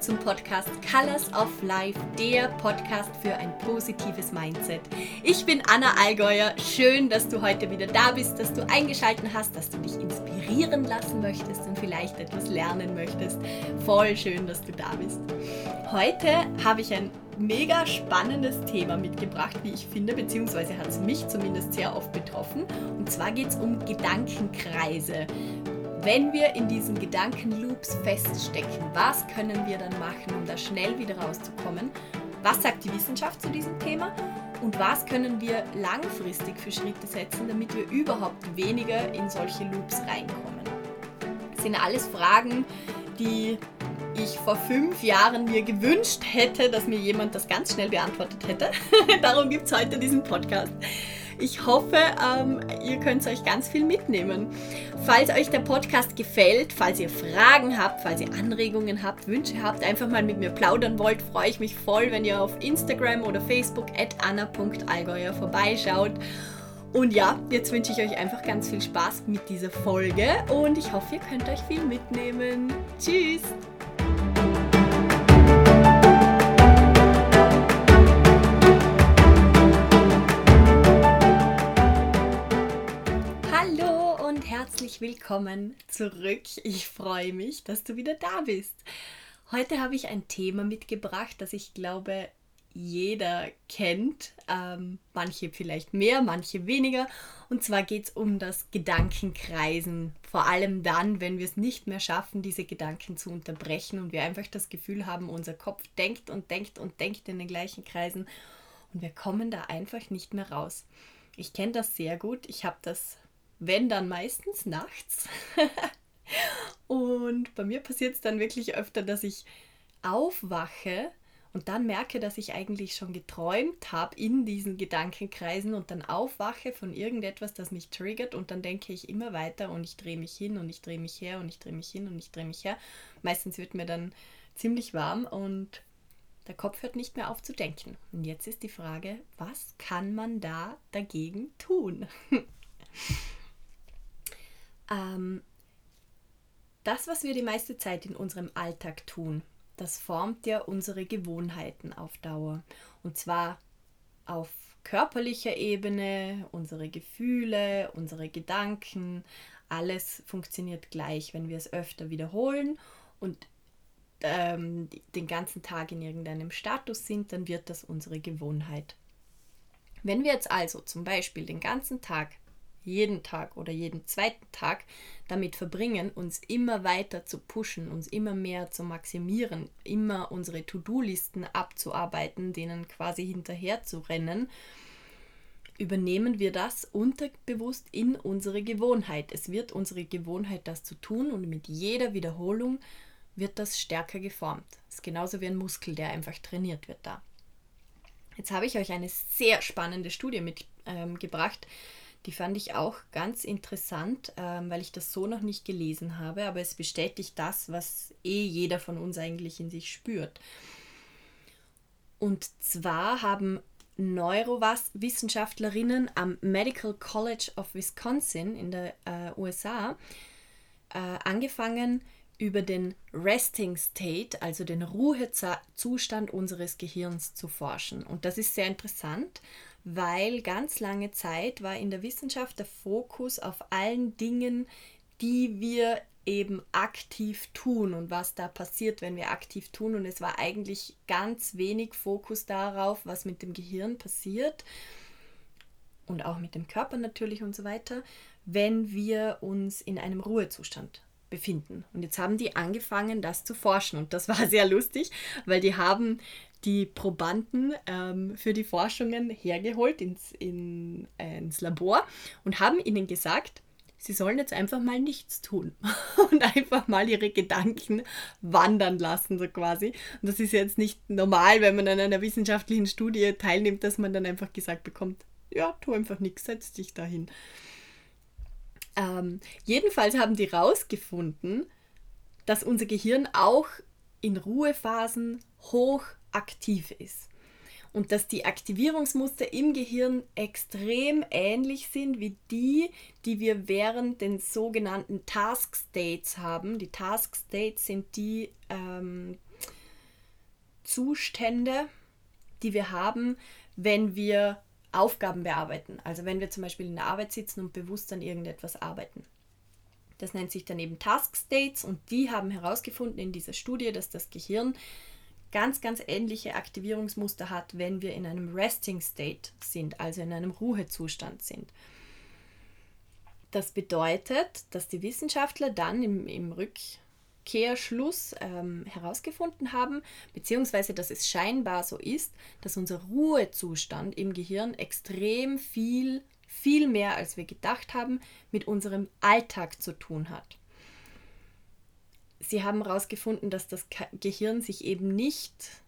zum Podcast Colors of Life, der Podcast für ein positives Mindset. Ich bin Anna Allgäuer. Schön, dass du heute wieder da bist, dass du eingeschaltet hast, dass du dich inspirieren lassen möchtest und vielleicht etwas lernen möchtest. Voll schön, dass du da bist. Heute habe ich ein mega spannendes Thema mitgebracht, wie ich finde, beziehungsweise hat es mich zumindest sehr oft betroffen. Und zwar geht es um Gedankenkreise. Wenn wir in diesen Gedankenloops feststecken, was können wir dann machen, um da schnell wieder rauszukommen? Was sagt die Wissenschaft zu diesem Thema? Und was können wir langfristig für Schritte setzen, damit wir überhaupt weniger in solche Loops reinkommen? Das sind alles Fragen, die ich vor fünf Jahren mir gewünscht hätte, dass mir jemand das ganz schnell beantwortet hätte. Darum gibt es heute diesen Podcast. Ich hoffe, ähm, ihr könnt euch ganz viel mitnehmen. Falls euch der Podcast gefällt, falls ihr Fragen habt, falls ihr Anregungen habt, Wünsche habt, einfach mal mit mir plaudern wollt, freue ich mich voll, wenn ihr auf Instagram oder Facebook at anna.allgäuer vorbeischaut. Und ja, jetzt wünsche ich euch einfach ganz viel Spaß mit dieser Folge und ich hoffe, ihr könnt euch viel mitnehmen. Tschüss! Willkommen zurück. Ich freue mich, dass du wieder da bist. Heute habe ich ein Thema mitgebracht, das ich glaube, jeder kennt. Ähm, manche vielleicht mehr, manche weniger. Und zwar geht es um das Gedankenkreisen. Vor allem dann, wenn wir es nicht mehr schaffen, diese Gedanken zu unterbrechen und wir einfach das Gefühl haben, unser Kopf denkt und denkt und denkt in den gleichen Kreisen und wir kommen da einfach nicht mehr raus. Ich kenne das sehr gut. Ich habe das wenn dann meistens nachts. und bei mir passiert es dann wirklich öfter, dass ich aufwache und dann merke, dass ich eigentlich schon geträumt habe in diesen Gedankenkreisen und dann aufwache von irgendetwas, das mich triggert und dann denke ich immer weiter und ich drehe mich hin und ich drehe mich her und ich drehe mich hin und ich drehe mich her. Meistens wird mir dann ziemlich warm und der Kopf hört nicht mehr auf zu denken. Und jetzt ist die Frage, was kann man da dagegen tun? ähm, das, was wir die meiste Zeit in unserem Alltag tun, das formt ja unsere Gewohnheiten auf Dauer. Und zwar auf körperlicher Ebene, unsere Gefühle, unsere Gedanken, alles funktioniert gleich, wenn wir es öfter wiederholen und ähm, den ganzen Tag in irgendeinem Status sind, dann wird das unsere Gewohnheit. Wenn wir jetzt also zum Beispiel den ganzen Tag jeden Tag oder jeden zweiten Tag damit verbringen, uns immer weiter zu pushen, uns immer mehr zu maximieren, immer unsere To-Do-Listen abzuarbeiten, denen quasi hinterher zu rennen, übernehmen wir das unterbewusst in unsere Gewohnheit. Es wird unsere Gewohnheit, das zu tun und mit jeder Wiederholung wird das stärker geformt. Das ist genauso wie ein Muskel, der einfach trainiert wird da. Jetzt habe ich euch eine sehr spannende Studie mitgebracht, ähm, die fand ich auch ganz interessant, ähm, weil ich das so noch nicht gelesen habe, aber es bestätigt das, was eh jeder von uns eigentlich in sich spürt. Und zwar haben Neurowissenschaftlerinnen am Medical College of Wisconsin in der äh, USA äh, angefangen, über den Resting State, also den Ruhezustand unseres Gehirns zu forschen. Und das ist sehr interessant, weil ganz lange Zeit war in der Wissenschaft der Fokus auf allen Dingen, die wir eben aktiv tun und was da passiert, wenn wir aktiv tun. Und es war eigentlich ganz wenig Fokus darauf, was mit dem Gehirn passiert und auch mit dem Körper natürlich und so weiter, wenn wir uns in einem Ruhezustand befinden. Und jetzt haben die angefangen, das zu forschen. Und das war sehr lustig, weil die haben die Probanden ähm, für die Forschungen hergeholt ins, in, äh, ins Labor und haben ihnen gesagt, sie sollen jetzt einfach mal nichts tun und einfach mal ihre Gedanken wandern lassen, so quasi. Und das ist jetzt nicht normal, wenn man an einer wissenschaftlichen Studie teilnimmt, dass man dann einfach gesagt bekommt, ja, tu einfach nichts, setz dich dahin. Ähm, jedenfalls haben die rausgefunden, dass unser Gehirn auch in Ruhephasen hoch aktiv ist. Und dass die Aktivierungsmuster im Gehirn extrem ähnlich sind wie die, die wir während den sogenannten Task States haben. Die Task States sind die, ähm, Zustände, die wir haben, wenn wir Aufgaben bearbeiten. Also wenn wir zum Beispiel in der Arbeit sitzen und bewusst an irgendetwas arbeiten. Das nennt sich dann eben Task States und die haben herausgefunden in dieser Studie, dass das Gehirn ganz, ganz ähnliche Aktivierungsmuster hat, wenn wir in einem Resting State sind, also in einem Ruhezustand sind. Das bedeutet, dass die Wissenschaftler dann im, im Rückkehrschluss ähm, herausgefunden haben, beziehungsweise dass es scheinbar so ist, dass unser Ruhezustand im Gehirn extrem viel, viel mehr, als wir gedacht haben, mit unserem Alltag zu tun hat. Sie haben herausgefunden, dass das Gehirn sich eben nicht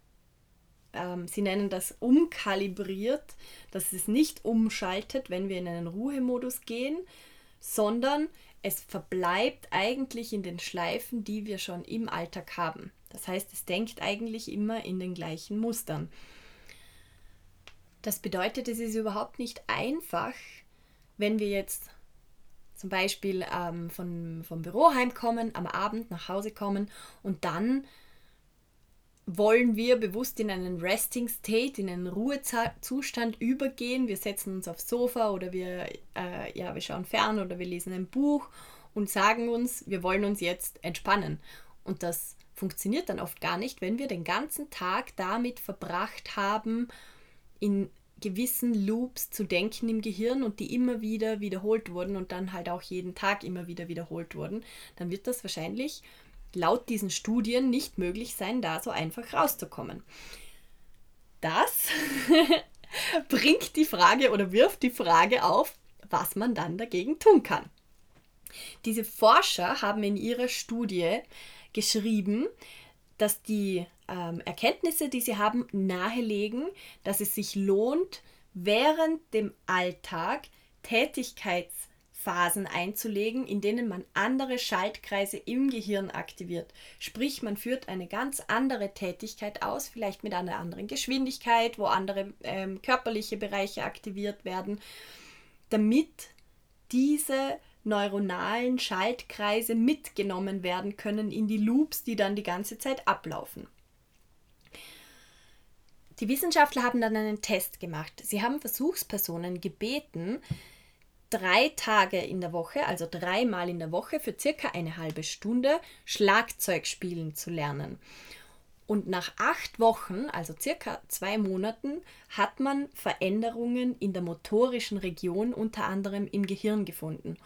ähm, sie nennen das umkalibriert, dass es nicht umschaltet, wenn wir in einen Ruhemodus gehen, sondern es verbleibt eigentlich in den Schleifen, die wir schon im Alltag haben. Das heißt, es denkt eigentlich immer in den gleichen Mustern. Das bedeutet, es ist überhaupt nicht einfach, wenn wir jetzt zum Beispiel ähm, von, vom Büro heimkommen, am Abend nach Hause kommen und dann wollen wir bewusst in einen Resting State, in einen Ruhezustand übergehen. Wir setzen uns aufs Sofa oder wir, äh, ja, wir schauen fern oder wir lesen ein Buch und sagen uns, wir wollen uns jetzt entspannen. Und das funktioniert dann oft gar nicht, wenn wir den ganzen Tag damit verbracht haben, in gewissen Loops zu denken im Gehirn und die immer wieder wiederholt wurden und dann halt auch jeden Tag immer wieder wiederholt wurden, dann wird das wahrscheinlich laut diesen Studien nicht möglich sein, da so einfach rauszukommen. Das bringt die Frage oder wirft die Frage auf, was man dann dagegen tun kann. Diese Forscher haben in ihrer Studie geschrieben, dass die ähm, Erkenntnisse, die sie haben, nahelegen, dass es sich lohnt, während dem Alltag Tätigkeits Phasen einzulegen, in denen man andere Schaltkreise im Gehirn aktiviert. Sprich, man führt eine ganz andere Tätigkeit aus, vielleicht mit einer anderen Geschwindigkeit, wo andere ähm, körperliche Bereiche aktiviert werden, damit diese neuronalen Schaltkreise mitgenommen werden können in die Loops, die dann die ganze Zeit ablaufen. Die Wissenschaftler haben dann einen Test gemacht. Sie haben Versuchspersonen gebeten, drei Tage in der Woche, also dreimal in der Woche für circa eine halbe Stunde Schlagzeug spielen zu lernen. Und nach acht Wochen, also circa zwei Monaten, hat man Veränderungen in der motorischen Region, unter anderem im Gehirn gefunden.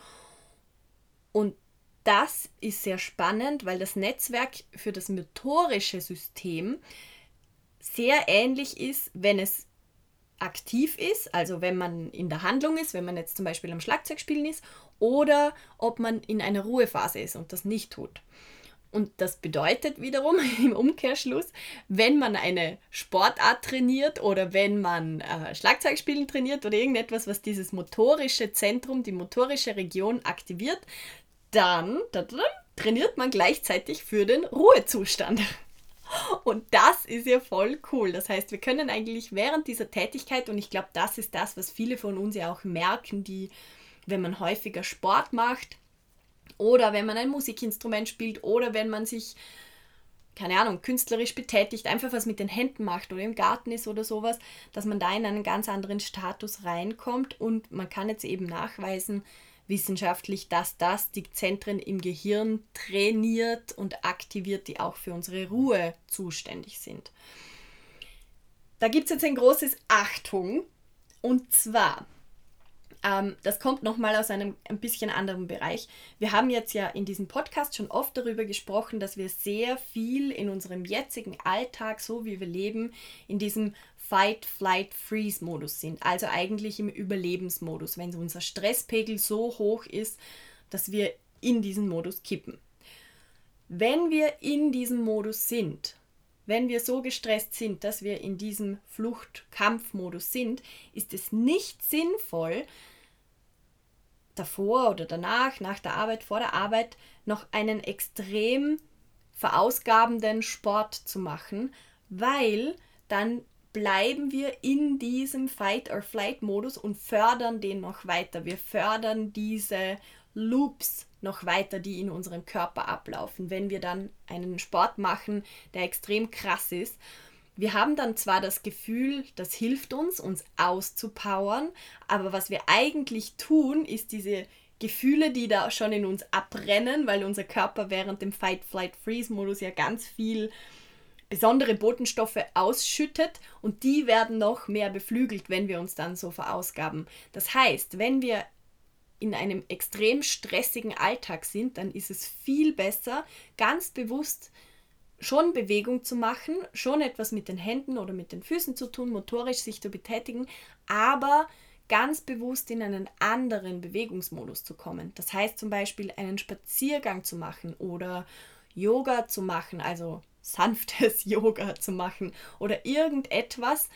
Und das ist sehr spannend, weil das Netzwerk für das motorische System sehr ähnlich ist, wenn es aktiv ist, also wenn man in der Handlung ist, wenn man jetzt zum Beispiel am Schlagzeugspielen ist, oder ob man in einer Ruhephase ist und das nicht tut. Und das bedeutet wiederum im Umkehrschluss, wenn man eine Sportart trainiert oder wenn man äh, Schlagzeugspielen trainiert oder irgendetwas, was dieses motorische Zentrum, die motorische Region aktiviert, dann trainiert man gleichzeitig für den Ruhezustand. Und das ist ja voll cool. Das heißt, wir können eigentlich während dieser Tätigkeit, und ich glaube, das ist das, was viele von uns ja auch merken, die, wenn man häufiger Sport macht oder wenn man ein Musikinstrument spielt oder wenn man sich, keine Ahnung, künstlerisch betätigt, einfach was mit den Händen macht oder im Garten ist oder sowas, dass man da in einen ganz anderen Status reinkommt und man kann jetzt eben nachweisen, wissenschaftlich, dass das die Zentren im Gehirn trainiert und aktiviert, die auch für unsere Ruhe zuständig sind. Da gibt es jetzt ein großes Achtung und zwar, ähm, das kommt nochmal aus einem ein bisschen anderen Bereich. Wir haben jetzt ja in diesem Podcast schon oft darüber gesprochen, dass wir sehr viel in unserem jetzigen Alltag, so wie wir leben, in diesem Fight, Flight, Freeze-Modus sind. Also eigentlich im Überlebensmodus, wenn unser Stresspegel so hoch ist, dass wir in diesen Modus kippen. Wenn wir in diesem Modus sind, wenn wir so gestresst sind, dass wir in diesem Flucht-Kampf-Modus sind, ist es nicht sinnvoll, davor oder danach, nach der Arbeit, vor der Arbeit, noch einen extrem verausgabenden Sport zu machen, weil dann bleiben wir in diesem Fight-or-Flight-Modus und fördern den noch weiter. Wir fördern diese Loops noch weiter, die in unserem Körper ablaufen. Wenn wir dann einen Sport machen, der extrem krass ist, wir haben dann zwar das Gefühl, das hilft uns, uns auszupowern, aber was wir eigentlich tun, ist diese Gefühle, die da schon in uns abbrennen, weil unser Körper während dem Fight-Flight-Freeze-Modus ja ganz viel besondere Botenstoffe ausschüttet und die werden noch mehr beflügelt, wenn wir uns dann so verausgaben. Das heißt, wenn wir in einem extrem stressigen Alltag sind, dann ist es viel besser, ganz bewusst schon Bewegung zu machen, schon etwas mit den Händen oder mit den Füßen zu tun, motorisch sich zu betätigen, aber ganz bewusst in einen anderen Bewegungsmodus zu kommen. Das heißt zum Beispiel einen Spaziergang zu machen oder Yoga zu machen, also sanftes Yoga zu machen oder irgendetwas.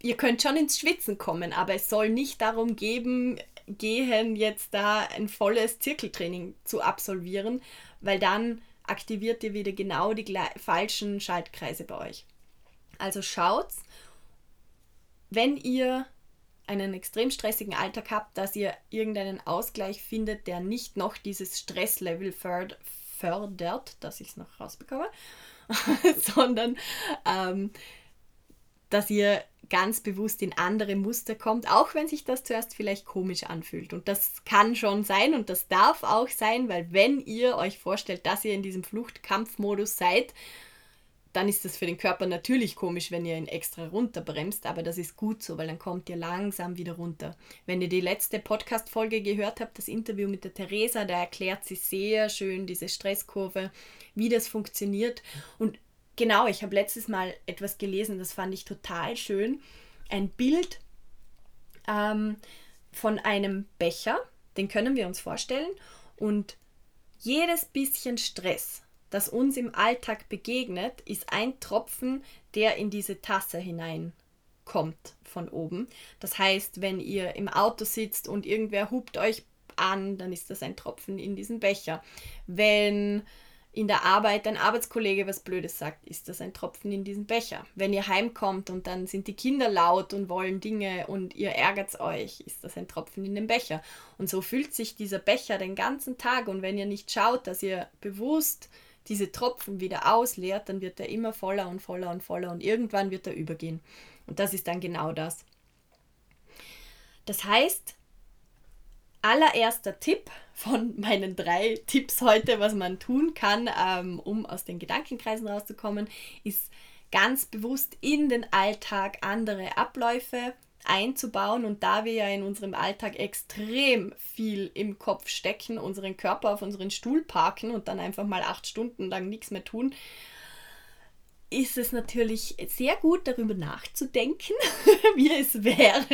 Ihr könnt schon ins Schwitzen kommen, aber es soll nicht darum geben, gehen, jetzt da ein volles Zirkeltraining zu absolvieren, weil dann aktiviert ihr wieder genau die falschen Schaltkreise bei euch. Also schaut, wenn ihr einen extrem stressigen Alltag habt, dass ihr irgendeinen Ausgleich findet, der nicht noch dieses Stresslevel fördert, dass ich es noch rausbekomme, sondern ähm, dass ihr ganz bewusst in andere Muster kommt, auch wenn sich das zuerst vielleicht komisch anfühlt. Und das kann schon sein und das darf auch sein, weil wenn ihr euch vorstellt, dass ihr in diesem Fluchtkampfmodus seid, dann ist das für den Körper natürlich komisch, wenn ihr ihn extra runterbremst, aber das ist gut so, weil dann kommt ihr langsam wieder runter. Wenn ihr die letzte Podcast-Folge gehört habt, das Interview mit der Theresa, da erklärt sie sehr schön diese Stresskurve, wie das funktioniert. Und Genau, ich habe letztes Mal etwas gelesen, das fand ich total schön. Ein Bild ähm, von einem Becher, den können wir uns vorstellen. Und jedes bisschen Stress, das uns im Alltag begegnet, ist ein Tropfen, der in diese Tasse hineinkommt von oben. Das heißt, wenn ihr im Auto sitzt und irgendwer hupt euch an, dann ist das ein Tropfen in diesen Becher. Wenn in der Arbeit ein Arbeitskollege was Blödes sagt, ist das ein Tropfen in diesen Becher. Wenn ihr heimkommt und dann sind die Kinder laut und wollen Dinge und ihr ärgert euch, ist das ein Tropfen in den Becher. Und so fühlt sich dieser Becher den ganzen Tag und wenn ihr nicht schaut, dass ihr bewusst diese Tropfen wieder ausleert, dann wird er immer voller und voller und voller und irgendwann wird er übergehen. Und das ist dann genau das. Das heißt, allererster Tipp von meinen drei Tipps heute, was man tun kann, ähm, um aus den Gedankenkreisen rauszukommen, ist ganz bewusst in den Alltag andere Abläufe einzubauen. Und da wir ja in unserem Alltag extrem viel im Kopf stecken, unseren Körper auf unseren Stuhl parken und dann einfach mal acht Stunden lang nichts mehr tun, ist es natürlich sehr gut darüber nachzudenken, wie es wäre,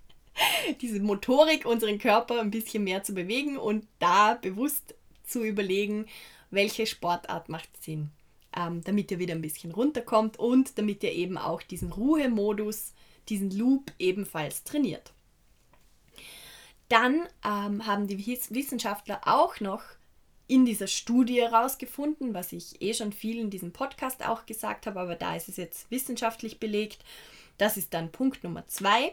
diese Motorik, unseren Körper ein bisschen mehr zu bewegen und da bewusst zu überlegen, welche Sportart macht Sinn, ähm, damit ihr wieder ein bisschen runterkommt und damit ihr eben auch diesen Ruhemodus, diesen Loop ebenfalls trainiert. Dann ähm, haben die Wissenschaftler auch noch in dieser Studie herausgefunden, was ich eh schon viel in diesem Podcast auch gesagt habe, aber da ist es jetzt wissenschaftlich belegt. Das ist dann Punkt Nummer zwei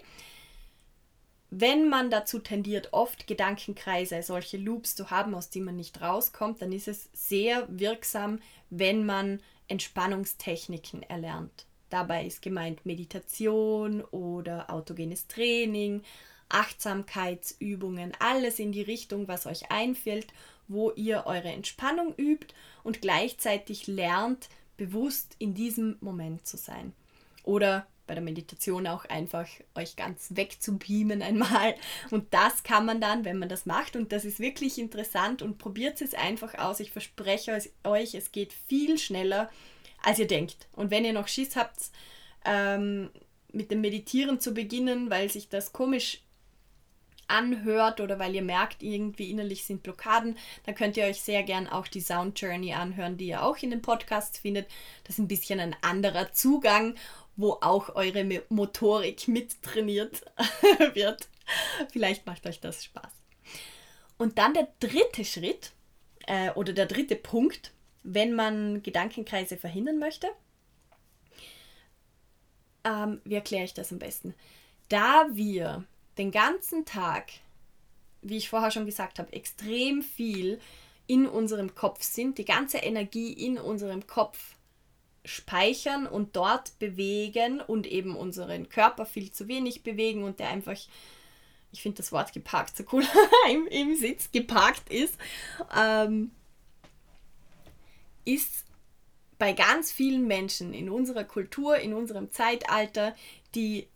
wenn man dazu tendiert, oft Gedankenkreise, solche Loops zu haben, aus denen man nicht rauskommt, dann ist es sehr wirksam, wenn man Entspannungstechniken erlernt. Dabei ist gemeint Meditation oder autogenes Training, Achtsamkeitsübungen, alles in die Richtung, was euch einfällt, wo ihr eure Entspannung übt und gleichzeitig lernt, bewusst in diesem Moment zu sein. Oder bei der Meditation auch einfach euch ganz wegzubeamen einmal. Und das kann man dann, wenn man das macht, und das ist wirklich interessant und probiert es einfach aus. Ich verspreche euch, es geht viel schneller, als ihr denkt. Und wenn ihr noch Schiss habt, ähm, mit dem Meditieren zu beginnen, weil sich das komisch anhört oder weil ihr merkt, irgendwie innerlich sind Blockaden, dann könnt ihr euch sehr gern auch die Sound Journey anhören, die ihr auch in den Podcasts findet. Das ist ein bisschen ein anderer Zugang wo auch eure Motorik mittrainiert wird. Vielleicht macht euch das Spaß. Und dann der dritte Schritt äh, oder der dritte Punkt, wenn man Gedankenkreise verhindern möchte. Ähm, wie erkläre ich das am besten? Da wir den ganzen Tag, wie ich vorher schon gesagt habe, extrem viel in unserem Kopf sind, die ganze Energie in unserem Kopf speichern und dort bewegen und eben unseren Körper viel zu wenig bewegen und der einfach, ich finde das Wort geparkt so cool, im, im Sitz geparkt ist, ähm, ist bei ganz vielen Menschen in unserer Kultur, in unserem Zeitalter die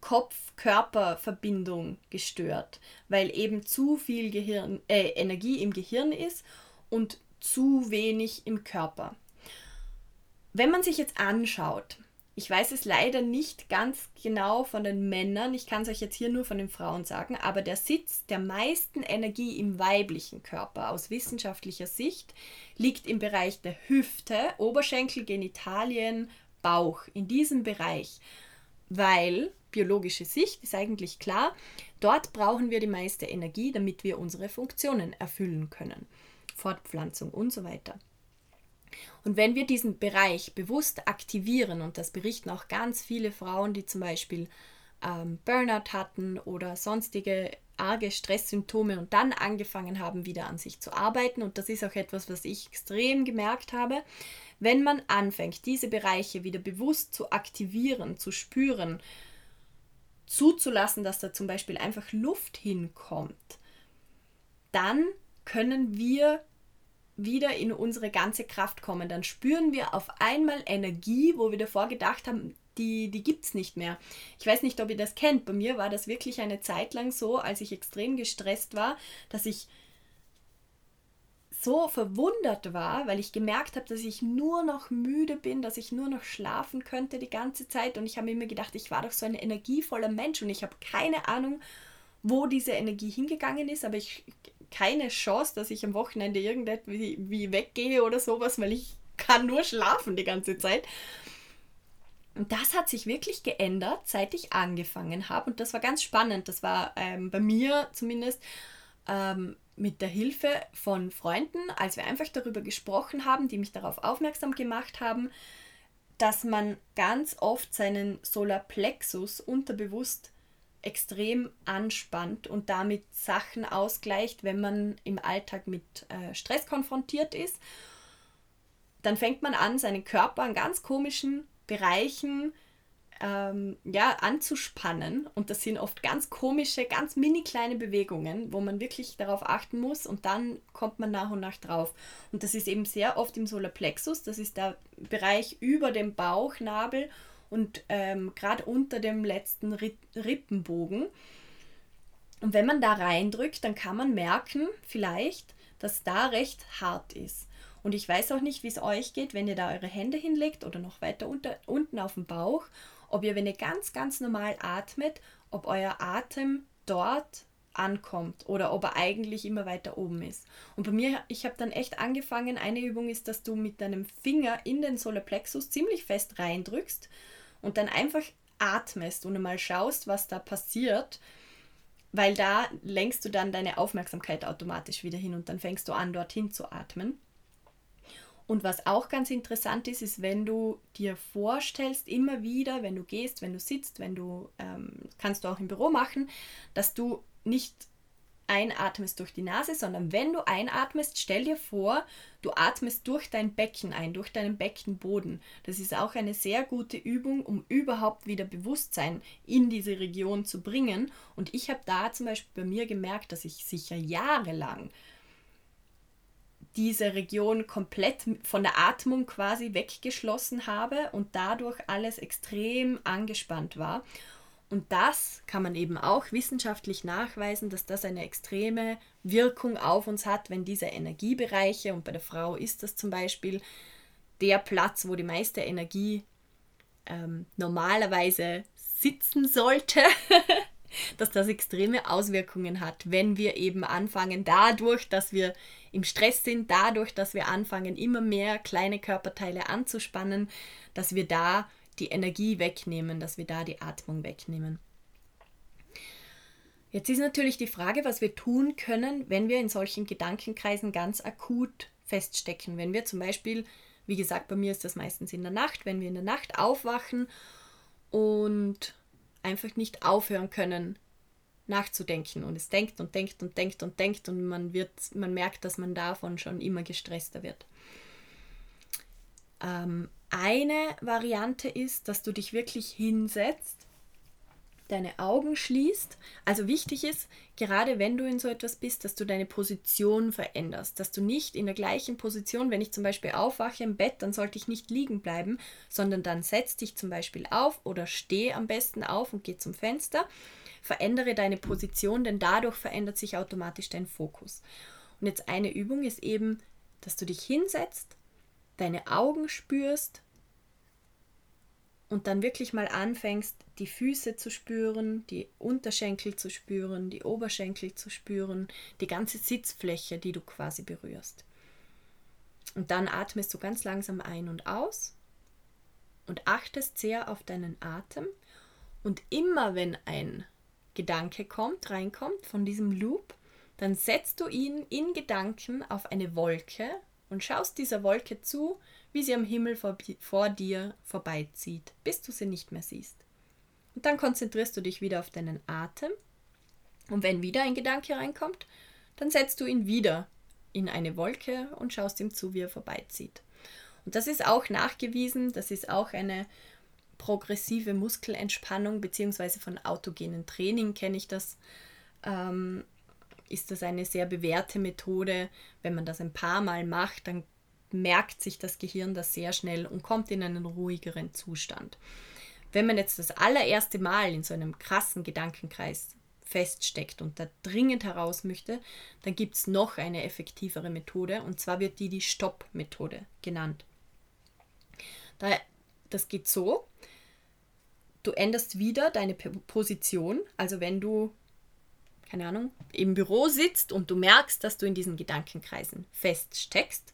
Kopf-Körper-Verbindung gestört, weil eben zu viel Gehirn, äh, Energie im Gehirn ist und zu wenig im Körper. Wenn man sich jetzt anschaut, ich weiß es leider nicht ganz genau von den Männern, ich kann es euch jetzt hier nur von den Frauen sagen, aber der Sitz der meisten Energie im weiblichen Körper aus wissenschaftlicher Sicht liegt im Bereich der Hüfte, Oberschenkel, Genitalien, Bauch, in diesem Bereich, weil biologische Sicht ist eigentlich klar, dort brauchen wir die meiste Energie, damit wir unsere Funktionen erfüllen können. Fortpflanzung und so weiter. Und wenn wir diesen Bereich bewusst aktivieren, und das berichten auch ganz viele Frauen, die zum Beispiel ähm, Burnout hatten oder sonstige arge Stresssymptome und dann angefangen haben, wieder an sich zu arbeiten, und das ist auch etwas, was ich extrem gemerkt habe, wenn man anfängt, diese Bereiche wieder bewusst zu aktivieren, zu spüren, zuzulassen, dass da zum Beispiel einfach Luft hinkommt, dann können wir wieder in unsere ganze Kraft kommen. Dann spüren wir auf einmal Energie, wo wir davor gedacht haben, die, die gibt es nicht mehr. Ich weiß nicht, ob ihr das kennt. Bei mir war das wirklich eine Zeit lang so, als ich extrem gestresst war, dass ich so verwundert war, weil ich gemerkt habe, dass ich nur noch müde bin, dass ich nur noch schlafen könnte die ganze Zeit. Und ich habe immer gedacht, ich war doch so ein energievoller Mensch und ich habe keine Ahnung, wo diese Energie hingegangen ist, aber ich keine Chance, dass ich am Wochenende irgendwie wie weggehe oder sowas, weil ich kann nur schlafen die ganze Zeit. Und das hat sich wirklich geändert, seit ich angefangen habe. Und das war ganz spannend. Das war ähm, bei mir zumindest ähm, mit der Hilfe von Freunden, als wir einfach darüber gesprochen haben, die mich darauf aufmerksam gemacht haben, dass man ganz oft seinen Solarplexus unterbewusst extrem anspannt und damit Sachen ausgleicht, wenn man im Alltag mit äh, Stress konfrontiert ist. Dann fängt man an, seinen Körper an ganz komischen Bereichen ähm, ja, anzuspannen. Und das sind oft ganz komische, ganz mini kleine Bewegungen, wo man wirklich darauf achten muss und dann kommt man nach und nach drauf. Und das ist eben sehr oft im Solarplexus, das ist der Bereich über dem Bauchnabel und ähm, gerade unter dem letzten Rippenbogen. Und wenn man da reindrückt, dann kann man merken, vielleicht, dass da recht hart ist. Und ich weiß auch nicht, wie es euch geht, wenn ihr da eure Hände hinlegt oder noch weiter unter, unten auf dem Bauch, ob ihr, wenn ihr ganz, ganz normal atmet, ob euer Atem dort ankommt oder ob er eigentlich immer weiter oben ist. Und bei mir, ich habe dann echt angefangen, eine Übung ist, dass du mit deinem Finger in den Solarplexus ziemlich fest reindrückst und dann einfach atmest und mal schaust, was da passiert, weil da lenkst du dann deine Aufmerksamkeit automatisch wieder hin und dann fängst du an, dorthin zu atmen. Und was auch ganz interessant ist, ist, wenn du dir vorstellst, immer wieder, wenn du gehst, wenn du sitzt, wenn du, ähm, kannst du auch im Büro machen, dass du nicht einatmest durch die Nase, sondern wenn du einatmest, stell dir vor, du atmest durch dein Becken ein, durch deinen Beckenboden. Das ist auch eine sehr gute Übung, um überhaupt wieder Bewusstsein in diese Region zu bringen. Und ich habe da zum Beispiel bei mir gemerkt, dass ich sicher jahrelang diese Region komplett von der Atmung quasi weggeschlossen habe und dadurch alles extrem angespannt war. Und das kann man eben auch wissenschaftlich nachweisen, dass das eine extreme Wirkung auf uns hat, wenn diese Energiebereiche, und bei der Frau ist das zum Beispiel der Platz, wo die meiste Energie ähm, normalerweise sitzen sollte, dass das extreme Auswirkungen hat, wenn wir eben anfangen, dadurch, dass wir im Stress sind, dadurch, dass wir anfangen, immer mehr kleine Körperteile anzuspannen, dass wir da die Energie wegnehmen, dass wir da die Atmung wegnehmen. Jetzt ist natürlich die Frage, was wir tun können, wenn wir in solchen Gedankenkreisen ganz akut feststecken. Wenn wir zum Beispiel, wie gesagt, bei mir ist das meistens in der Nacht, wenn wir in der Nacht aufwachen und einfach nicht aufhören können, nachzudenken und es denkt und denkt und denkt und denkt und man wird, man merkt, dass man davon schon immer gestresster wird. Ähm, Eine Variante ist, dass du dich wirklich hinsetzt deine Augen schließt. Also wichtig ist, gerade wenn du in so etwas bist, dass du deine Position veränderst, dass du nicht in der gleichen Position, wenn ich zum Beispiel aufwache im Bett, dann sollte ich nicht liegen bleiben, sondern dann setz dich zum Beispiel auf oder steh am besten auf und geh zum Fenster. Verändere deine Position, denn dadurch verändert sich automatisch dein Fokus. Und jetzt eine Übung ist eben, dass du dich hinsetzt, deine Augen spürst, und dann wirklich mal anfängst, die Füße zu spüren, die Unterschenkel zu spüren, die Oberschenkel zu spüren, die ganze Sitzfläche, die du quasi berührst. Und dann atmest du ganz langsam ein und aus und achtest sehr auf deinen Atem. Und immer wenn ein Gedanke kommt, reinkommt von diesem Loop, dann setzt du ihn in Gedanken auf eine Wolke und schaust dieser Wolke zu, wie sie am Himmel vor, vor dir vorbeizieht, bis du sie nicht mehr siehst. Und dann konzentrierst du dich wieder auf deinen Atem. Und wenn wieder ein Gedanke reinkommt, dann setzt du ihn wieder in eine Wolke und schaust ihm zu, wie er vorbeizieht. Und das ist auch nachgewiesen, das ist auch eine progressive Muskelentspannung, beziehungsweise von autogenen Training kenne ich das. Ähm, ist das eine sehr bewährte Methode. Wenn man das ein paar Mal macht, dann merkt sich das Gehirn das sehr schnell und kommt in einen ruhigeren Zustand. Wenn man jetzt das allererste Mal in so einem krassen Gedankenkreis feststeckt und da dringend heraus möchte, dann gibt es noch eine effektivere Methode und zwar wird die die Stopp-Methode genannt. das geht so, du änderst wieder deine Position, also wenn du, keine Ahnung, im Büro sitzt und du merkst, dass du in diesen Gedankenkreisen feststeckst,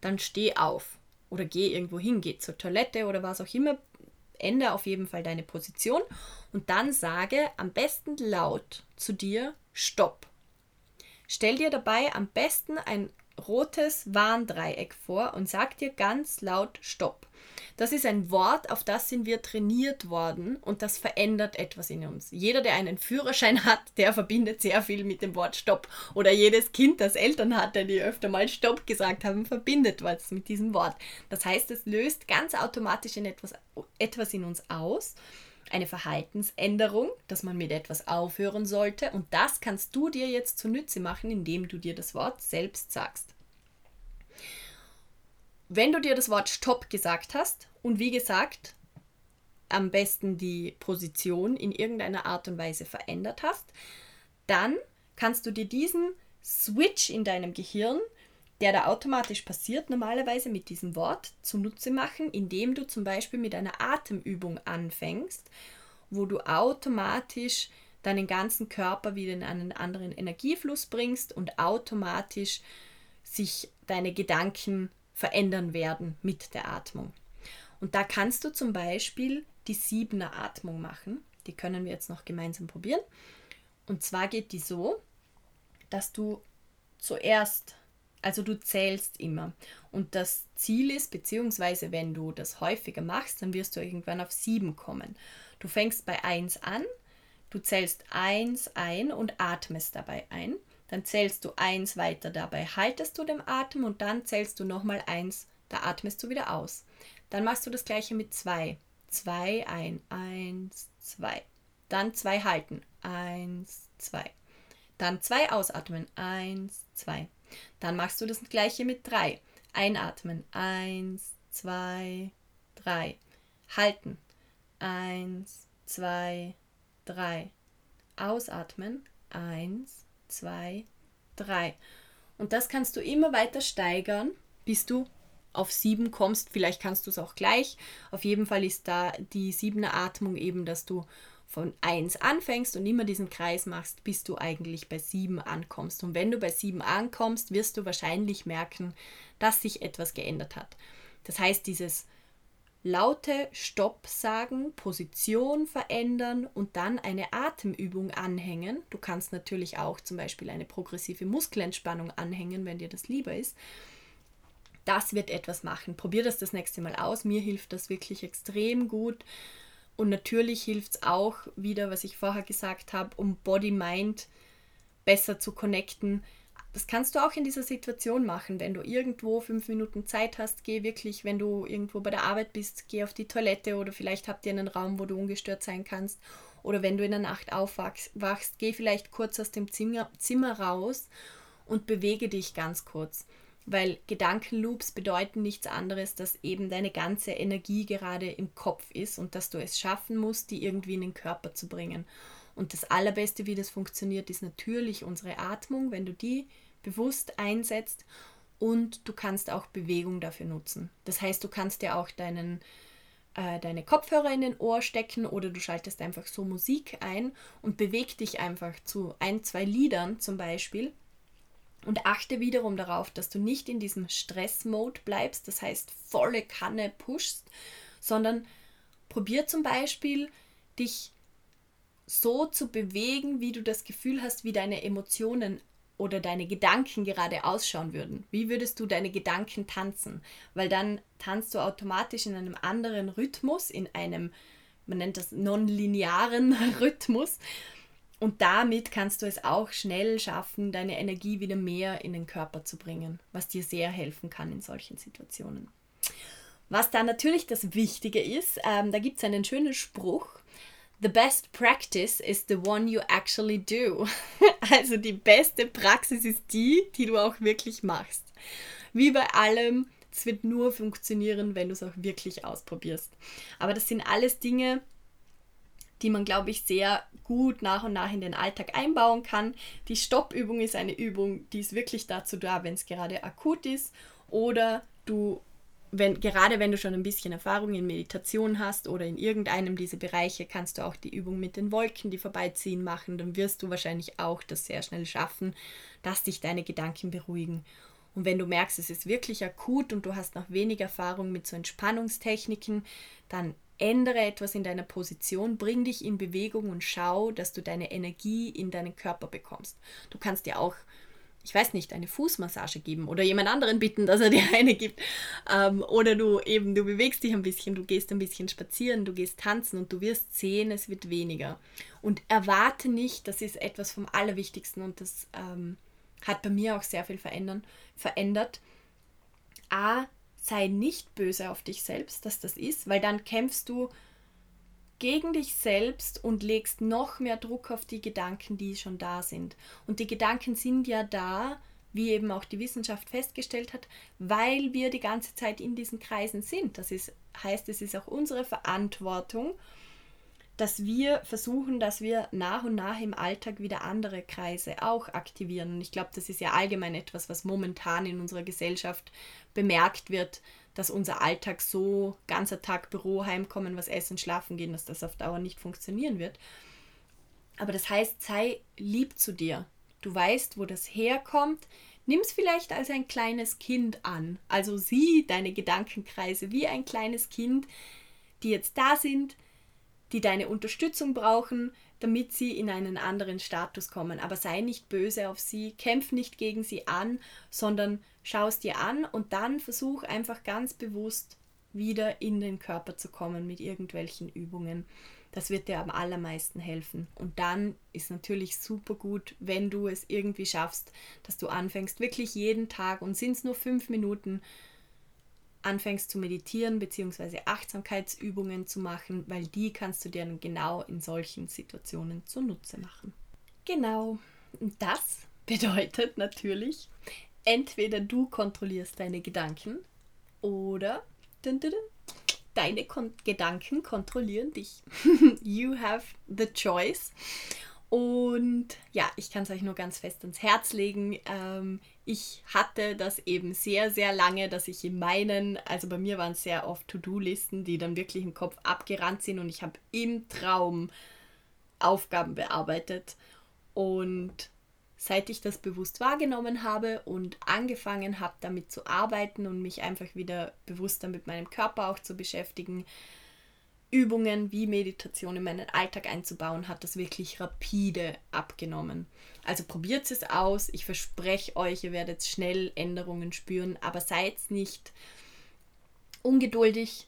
dann steh auf oder geh irgendwo hin, geh zur Toilette oder was auch immer. Ende auf jeden Fall deine Position und dann sage am besten laut zu dir Stopp. Stell dir dabei am besten ein rotes Warndreieck vor und sag dir ganz laut Stopp. Das ist ein Wort, auf das sind wir trainiert worden und das verändert etwas in uns. Jeder, der einen Führerschein hat, der verbindet sehr viel mit dem Wort Stopp. Oder jedes Kind, das Eltern hatte, die öfter mal Stopp gesagt haben, verbindet was mit diesem Wort. Das heißt, es löst ganz automatisch in etwas, etwas in uns aus eine Verhaltensänderung, dass man mit etwas aufhören sollte. Und das kannst du dir jetzt zunutze machen, indem du dir das Wort selbst sagst. Wenn du dir das Wort Stopp gesagt hast und wie gesagt, am besten die Position in irgendeiner Art und Weise verändert hast, dann kannst du dir diesen Switch in deinem Gehirn, der da automatisch passiert, normalerweise mit diesem Wort zunutze machen, indem du zum Beispiel mit einer Atemübung anfängst, wo du automatisch deinen ganzen Körper wieder in einen anderen Energiefluss bringst und automatisch sich deine Gedanken verändern werden mit der Atmung. Und da kannst du zum Beispiel die Siebener Atmung machen. Die können wir jetzt noch gemeinsam probieren. Und zwar geht die so, dass du zuerst, also du zählst immer. Und das Ziel ist, beziehungsweise wenn du das häufiger machst, dann wirst du irgendwann auf sieben kommen. Du fängst bei 1 an, du zählst 1 ein und atmest dabei ein. Dann zählst du eins weiter, dabei haltest du den Atem und dann zählst du nochmal eins, da atmest du wieder aus. Dann machst du das gleiche mit zwei. Zwei ein, eins, zwei. Dann zwei halten, eins, zwei. Dann zwei ausatmen, eins, zwei. Dann machst du das gleiche mit drei. Einatmen, eins, zwei, drei. Halten, eins, zwei, drei. Ausatmen, eins, zwei, drei. Und das kannst du immer weiter steigern, bis du auf sieben kommst. Vielleicht kannst du es auch gleich. Auf jeden Fall ist da die siebener Atmung eben, dass du von 1 anfängst und immer diesen Kreis machst, bis du eigentlich bei 7 ankommst. Und wenn du bei 7 ankommst, wirst du wahrscheinlich merken, dass sich etwas geändert hat. Das heißt, dieses laute Stopp sagen, Position verändern und dann eine Atemübung anhängen. Du kannst natürlich auch zum Beispiel eine progressive Muskelentspannung anhängen, wenn dir das lieber ist. Das wird etwas machen. Probier das das nächste Mal aus. Mir hilft das wirklich extrem gut. Und natürlich hilft es auch wieder, was ich vorher gesagt habe, um Body-Mind besser zu connecten, das kannst du auch in dieser Situation machen. Wenn du irgendwo fünf Minuten Zeit hast, geh wirklich, wenn du irgendwo bei der Arbeit bist, geh auf die Toilette oder vielleicht habt ihr einen Raum, wo du ungestört sein kannst. Oder wenn du in der Nacht aufwachst, geh vielleicht kurz aus dem Zimmer, Zimmer raus und bewege dich ganz kurz. Weil Gedankenloops bedeuten nichts anderes, dass eben deine ganze Energie gerade im Kopf ist und dass du es schaffen musst, die irgendwie in den Körper zu bringen. Und das Allerbeste, wie das funktioniert, ist natürlich unsere Atmung, wenn du die bewusst einsetzt und du kannst auch Bewegung dafür nutzen. Das heißt, du kannst dir auch deinen, äh, deine Kopfhörer in den Ohr stecken oder du schaltest einfach so Musik ein und beweg dich einfach zu ein, zwei Liedern zum Beispiel und achte wiederum darauf, dass du nicht in diesem Stress-Mode bleibst, das heißt volle Kanne pushst, sondern probier zum Beispiel dich so zu bewegen, wie du das Gefühl hast, wie deine Emotionen oder deine Gedanken gerade ausschauen würden. Wie würdest du deine Gedanken tanzen? Weil dann tanzt du automatisch in einem anderen Rhythmus, in einem, man nennt das nonlinearen Rhythmus. Und damit kannst du es auch schnell schaffen, deine Energie wieder mehr in den Körper zu bringen, was dir sehr helfen kann in solchen Situationen. Was dann natürlich das Wichtige ist, ähm, da gibt es einen schönen Spruch, The best practice is the one you actually do. Also die beste Praxis ist die, die du auch wirklich machst. Wie bei allem, es wird nur funktionieren, wenn du es auch wirklich ausprobierst. Aber das sind alles Dinge, die man, glaube ich, sehr gut nach und nach in den Alltag einbauen kann. Die Stoppübung ist eine Übung, die ist wirklich dazu da, wenn es gerade akut ist oder du wenn, gerade wenn du schon ein bisschen Erfahrung in Meditation hast oder in irgendeinem dieser Bereiche, kannst du auch die Übung mit den Wolken, die vorbeiziehen, machen. Dann wirst du wahrscheinlich auch das sehr schnell schaffen, dass dich deine Gedanken beruhigen. Und wenn du merkst, es ist wirklich akut und du hast noch wenig Erfahrung mit so Entspannungstechniken, dann ändere etwas in deiner Position, bring dich in Bewegung und schau, dass du deine Energie in deinen Körper bekommst. Du kannst dir auch ich weiß nicht, eine Fußmassage geben oder jemand anderen bitten, dass er dir eine gibt. Ähm, oder du eben, du bewegst dich ein bisschen, du gehst ein bisschen spazieren, du gehst tanzen und du wirst sehen, es wird weniger. Und erwarte nicht, das ist etwas vom Allerwichtigsten und das ähm, hat bei mir auch sehr viel verändern, verändert. A, sei nicht böse auf dich selbst, dass das ist, weil dann kämpfst du gegen dich selbst und legst noch mehr Druck auf die Gedanken, die schon da sind. Und die Gedanken sind ja da, wie eben auch die Wissenschaft festgestellt hat, weil wir die ganze Zeit in diesen Kreisen sind. Das ist, heißt, es ist auch unsere Verantwortung, dass wir versuchen, dass wir nach und nach im Alltag wieder andere Kreise auch aktivieren. Und ich glaube, das ist ja allgemein etwas, was momentan in unserer Gesellschaft bemerkt wird, dass unser Alltag so ganzer Tag Büro, heimkommen, was essen, schlafen gehen, dass das auf Dauer nicht funktionieren wird. Aber das heißt, sei lieb zu dir. Du weißt, wo das herkommt. Nimm es vielleicht als ein kleines Kind an. Also sieh deine Gedankenkreise wie ein kleines Kind, die jetzt da sind, die deine Unterstützung brauchen, damit sie in einen anderen Status kommen. Aber sei nicht böse auf sie, kämpf nicht gegen sie an, sondern schau es dir an und dann versuch einfach ganz bewusst wieder in den Körper zu kommen mit irgendwelchen Übungen. Das wird dir am allermeisten helfen. Und dann ist natürlich super gut, wenn du es irgendwie schaffst, dass du anfängst, wirklich jeden Tag, und sind es nur fünf Minuten, anfängst zu meditieren bzw. Achtsamkeitsübungen zu machen, weil die kannst du dir dann genau in solchen Situationen zunutze machen. Genau. Und das bedeutet natürlich, entweder du kontrollierst deine Gedanken oder deine Kon Gedanken kontrollieren dich. you have the choice. Und ja, ich kann es euch nur ganz fest ans Herz legen. Ähm, ich hatte das eben sehr, sehr lange, dass ich in meinen, also bei mir waren es sehr oft To-Do-Listen, die dann wirklich im Kopf abgerannt sind und ich habe im Traum Aufgaben bearbeitet. Und seit ich das bewusst wahrgenommen habe und angefangen habe, damit zu arbeiten und mich einfach wieder bewusster mit meinem Körper auch zu beschäftigen, Übungen wie Meditation in meinen Alltag einzubauen, hat das wirklich rapide abgenommen. Also probiert es aus. Ich verspreche euch, ihr werdet schnell Änderungen spüren, aber seid nicht ungeduldig.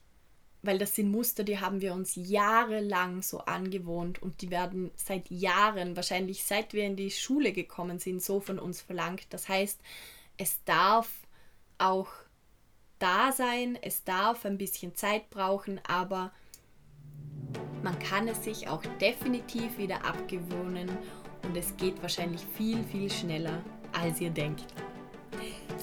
Weil das sind Muster, die haben wir uns jahrelang so angewohnt und die werden seit Jahren, wahrscheinlich seit wir in die Schule gekommen sind, so von uns verlangt. Das heißt, es darf auch da sein, es darf ein bisschen Zeit brauchen, aber man kann es sich auch definitiv wieder abgewöhnen und es geht wahrscheinlich viel, viel schneller, als ihr denkt.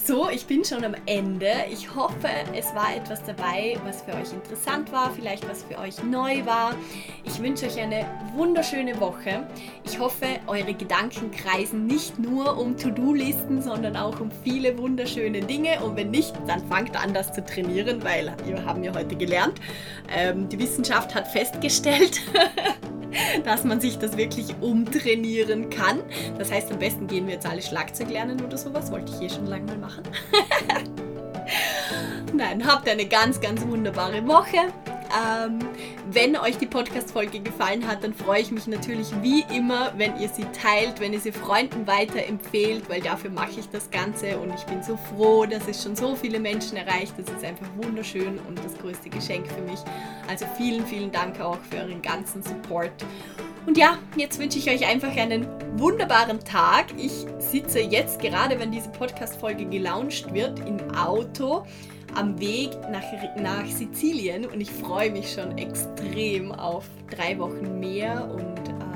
So, ich bin schon am Ende. Ich hoffe, es war etwas dabei, was für euch interessant war, vielleicht was für euch neu war. Ich wünsche euch eine wunderschöne Woche. Ich hoffe, eure Gedanken kreisen nicht nur um To-Do-Listen, sondern auch um viele wunderschöne Dinge. Und wenn nicht, dann fangt an, das zu trainieren, weil wir haben ja heute gelernt, ähm, die Wissenschaft hat festgestellt, dass man sich das wirklich umtrainieren kann. Das heißt, am besten gehen wir jetzt alle Schlagzeug lernen oder sowas. Wollte ich hier schon lange mal machen. Nein, habt eine ganz, ganz wunderbare Woche. Ähm, wenn euch die Podcast-Folge gefallen hat, dann freue ich mich natürlich wie immer, wenn ihr sie teilt, wenn ihr sie Freunden weiterempfehlt, weil dafür mache ich das Ganze und ich bin so froh, dass es schon so viele Menschen erreicht. Das ist einfach wunderschön und das größte Geschenk für mich. Also vielen, vielen Dank auch für euren ganzen Support. Und ja, jetzt wünsche ich euch einfach einen wunderbaren Tag. Ich sitze jetzt gerade, wenn diese Podcast-Folge gelauncht wird, im Auto am Weg nach, nach Sizilien und ich freue mich schon extrem auf drei Wochen Meer und ähm,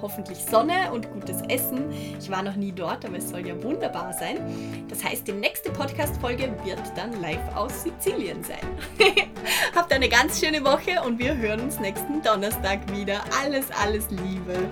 hoffentlich Sonne und gutes Essen. Ich war noch nie dort, aber es soll ja wunderbar sein. Das heißt, die nächste Podcast-Folge wird dann live aus Sizilien sein. Habt eine ganz schöne Woche und wir hören uns nächsten Donnerstag wieder. Alles, alles Liebe.